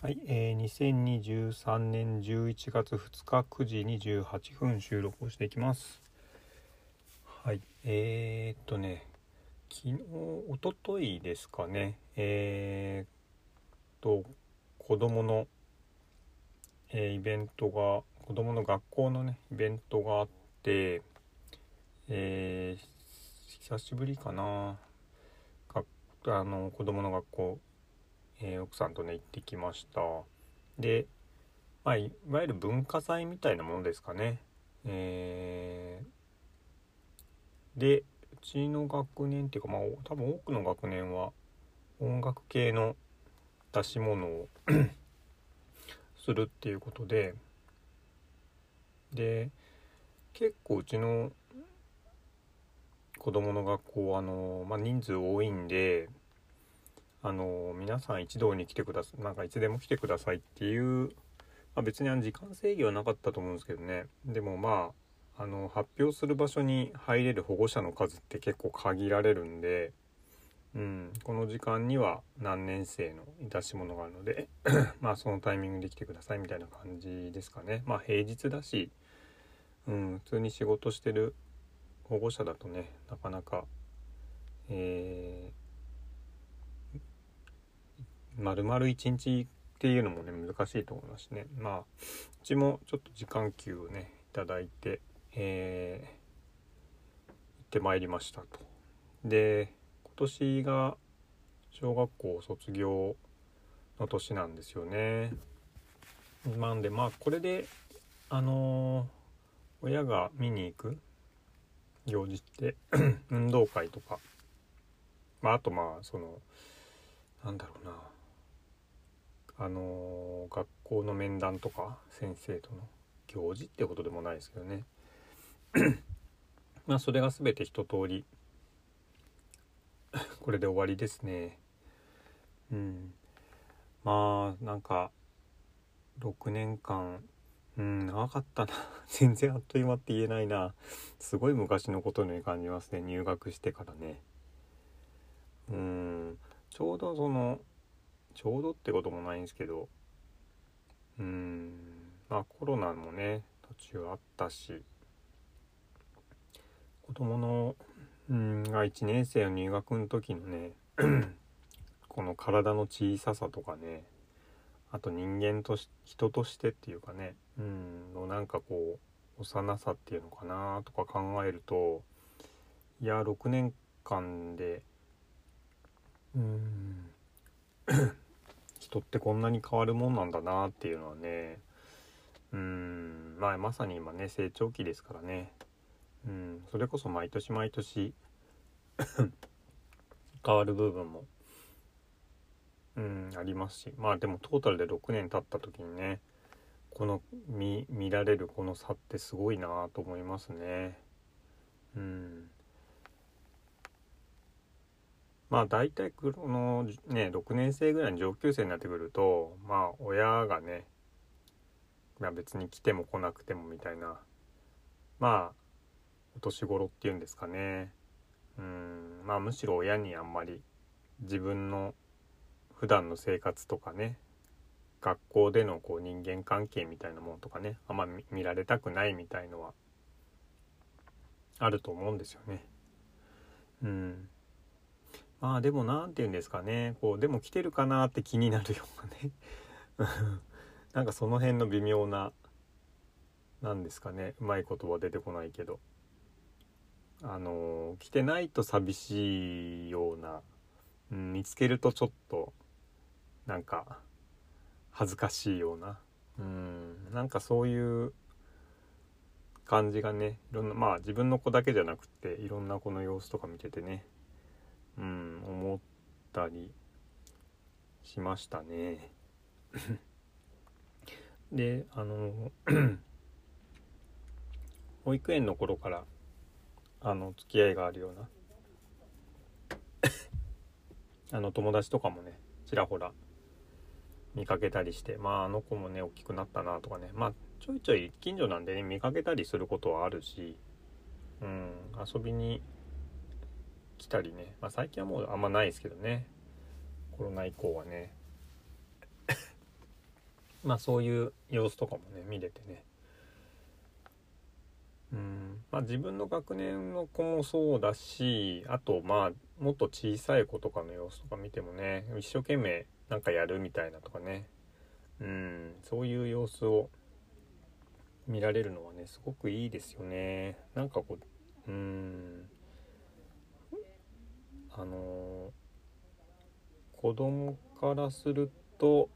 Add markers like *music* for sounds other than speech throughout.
はい、えー、2023年11月2日9時28分収録をしていきます。はい、えー、っとね、昨日、おとといですかね、えー、と、子供の、えーイベントが、子供の学校のね、イベントがあって、えー久しぶりかな、があの、子供の学校、えー奥さんとね行ってきました。で、まあ、いわゆる文化祭みたいなものですかね。えーでうちの学年っていうかまあ多分多くの学年は音楽系の出し物を *coughs* するっていうことで。で結構うちの子供の学校はあの、まあ、人数多いんであの皆さん一堂に来てくださいなんかいつでも来てくださいっていう、まあ、別にあの時間制限はなかったと思うんですけどね。でもまああの発表する場所に入れる保護者の数って結構限られるんで、うん、この時間には何年生の出し物があるので *coughs* まあそのタイミングで来てくださいみたいな感じですかね。まあ平日だし、うん、普通に仕事してる保護者だとねなかなかえー丸々一日っていうのもね難しいと思いますしね。まあうちもちょっと時間給をねいただいてえー行ってまいりましたと。で今年が小学校卒業の年なんですよね。なんでまあこれであのー親が見に行く行事って *clears throat* 運動会とか。まああとまあそのなんだろうな。あの学校の面談とか先生との行事ってことでもないですけどね。*clears throat* まあそれが全て一通り *clears throat* これで終わりですね。うん。まあなんか6年間うん長かったな。*laughs* 全然あっという間って言えないな。すごい昔のことのように感じますね。入学してからね。うん。ちょうどそのちょうどってこともないんですけど。うーん。まあコロナもね途中あったし。子供のうんが1年生の入学の時のね *clears throat* この体の小ささとかねあと人間とし人としてっていうかねうんのなんかこう幼さっていうのかなとか考えるといや6年間でうん人ってこんなに変わるもんなんだなっていうのはね。うんまあまさに今ね成長期ですからね。うんそれこそ毎年毎年 *laughs* 変わる部分もうんありますし。まあでもトータルで6年経った時にねこの見見られるこの差ってすごいなと思いますね。うん。まあ大体このね6年生ぐらいの上級生になってくるとまあ親がねまあ別に来ても来なくてもみたいなまあお年頃っていうんですかねうんまあむしろ親にあんまり自分の普段の生活とかね学校でのこう人間関係みたいなものとかねあんま見られたくないみたいのはあると思うんですよね。うんまあでも何て言うんですかね。こうでも来てるかなって気になるようなね。*laughs* なんかその辺の微妙ななんですかね。うまい言葉出てこないけど。あの来てないと寂しいような、うん、見つけるとちょっとなんか恥ずかしいような。うんなんかそういう感じがねいろんなまあ自分の子だけじゃなくっていろんな子の様子とか見ててね。うん思ったりしましたね。*laughs* であの *clears throat* 保育園の頃からあの付き合いがあるような *laughs* あの友達とかもねちらほら見かけたりしてまああの子もね大きくなったなとかねまあちょいちょい近所なんでね見かけたりすることはあるしうん遊びに来たりね、まあ、最近はもうあんまないですけどね。コロナ以降はね。*laughs* まあそういう様子とかもね見れてね。うん。まあ自分の学年の子もそうだしあとまあもっと小さい子とかの様子とか見てもね一生懸命なんかやるみたいなとかね。うん。そういう様子を見られるのはねすごくいいですよね。なんかこううん。あの子供からすると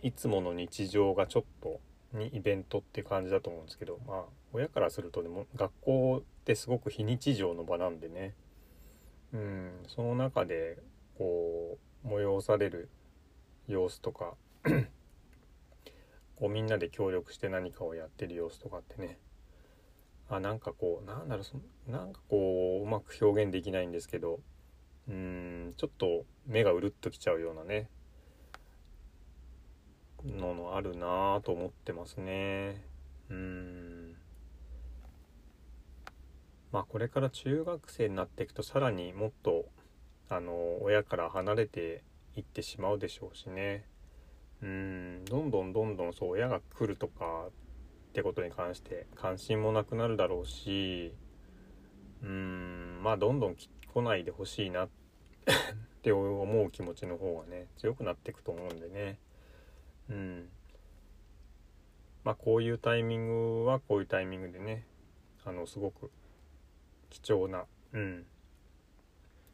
いつもの日常がちょっとにイベントって感じだと思うんですけどまあ親からするとでも学校ってすごく非日常の場なんでね。うんその中でこう催される様子とかこうみんなで協力して何かをやってる様子とかってね。あなんかこうなんだろうそなんかこううまく表現できないんですけどうんちょっと目がうるっときちゃうようなねののあるなぁと思ってますね。うん。まあこれから中学生になっていくとさらにもっとあの親から離れていってしまうでしょうしね。うん。どんどんどんどんそう親が来るとかってことに関して関心もなくなるだろうしうん。まあどんどん来ないでほしいなっって思う気持ちの方がね強くなっていくと思うんでね。うん。まあこういうタイミングはこういうタイミングでねあのすごく貴重な、うん、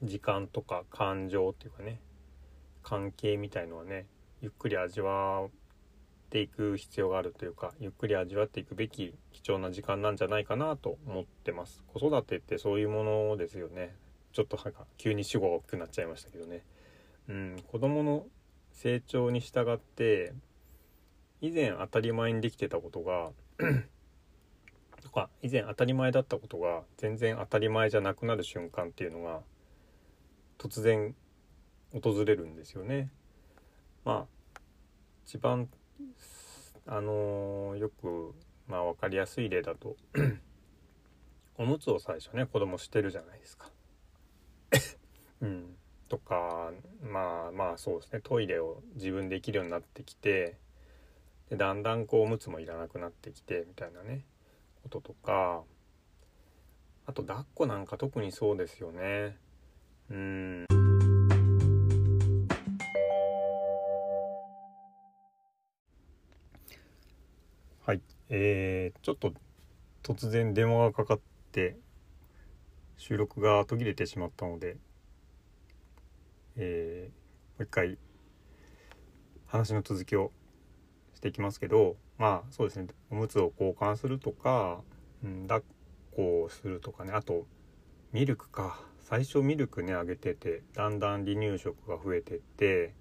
時間とか感情っていうかね関係みたいのはねゆっくり味わっていく必要があるというかゆっくり味わっていくべき貴重な時間なんじゃないかなと思ってます。子育てってそういうものですよね。ちょっとなんか急に主語が大きくなっちゃいましたけどねうん子供の成長に従って以前当たり前にできてたことが *clears throat* とか以前当たり前だったことが全然当たり前じゃなくなる瞬間っていうのが突然訪れるんですよね。まあ一番あのー、よくまあ分かりやすい例だと *clears throat* おむつを最初ね子供してるじゃないですか。うん、とかまあまあそうですね。トイレを自分できるようになってきてでだんだんこうおむつもいらなくなってきてみたいなね。こととかあと抱っこなんか特にそうですよね。うん。はい。えー、ちょっと突然電話がかかって収録が途切れてしまったので、えー、もう一回話の続きをしていきますけどまあそうですね。おむつを交換するとか、うん、抱っこをするとかね。あとミルクか。最初ミルクねあげててだんだん離乳食が増えてって、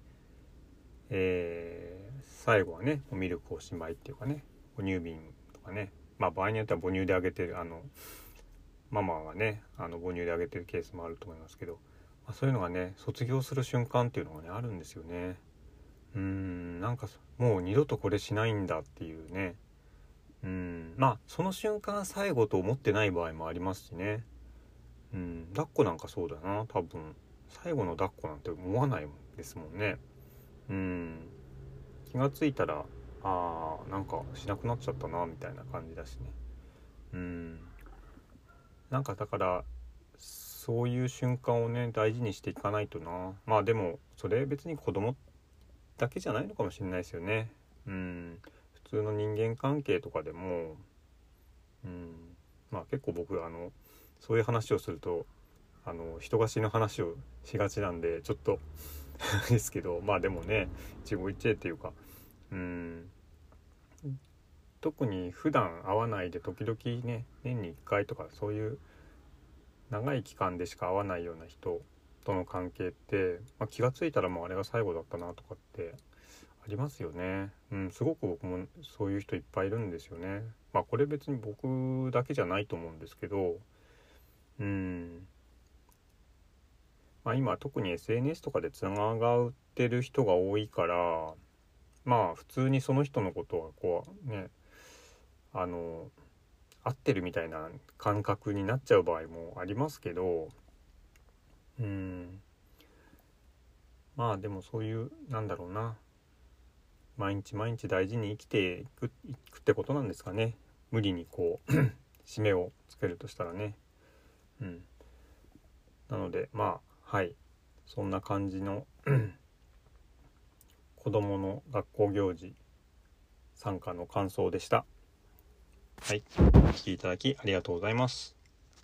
えー、最後はねミルクおしまいっていうかね哺乳瓶とかね。まあ場合によっては母乳であげてるあのママはねあの母乳であげてるケースもあると思いますけど、まあ、そういうのがね卒業する瞬間っていうのがねあるんですよね。うんなんかもう二度とこれしないんだっていうね。うんまあその瞬間最後と思ってない場合もありますしね。うん抱っこなんかそうだな。多分最後の抱っこなんて思わないですもんね。うん気が付いたらあーなんかしなくなっちゃったなみたいな感じだしね。うんなんかだからそういう瞬間をね大事にしていかないとな。まあでもそれ別に子供だけじゃないのかもしれないですよね。うん、普通の人間関係とかでも、うん、まあ結構僕あのそういう話をするとあの人が死ぬ話をしがちなんでちょっと *laughs* ですけどまあでもね一期一会っていうかうん。特に普段会わないで時々ね年に1回とかそういう長い期間でしか会わないような人との関係って、まあ、気が付いたらもうあれが最後だったなとかってありますよね。うん、すごく僕もそういう人いっぱいいるんですよね。まあこれ別に僕だけじゃないと思うんですけど、うん。まあ今特に SNS とかでつながってる人が多いから、まあ普通にその人のことはこうね、あの、合ってるみたいな感覚になっちゃう場合もありますけど、うん。まあでもそういうなんだろうな。毎日毎日大事に生きていくいくってことなんですかね。無理にこう *clears throat* 締めをつけるとしたらね。うん。なのでまあはい。そんな感じの *clears throat* 子供の学校行事参加の感想でした。はい。お聴きいただきありがとうございます。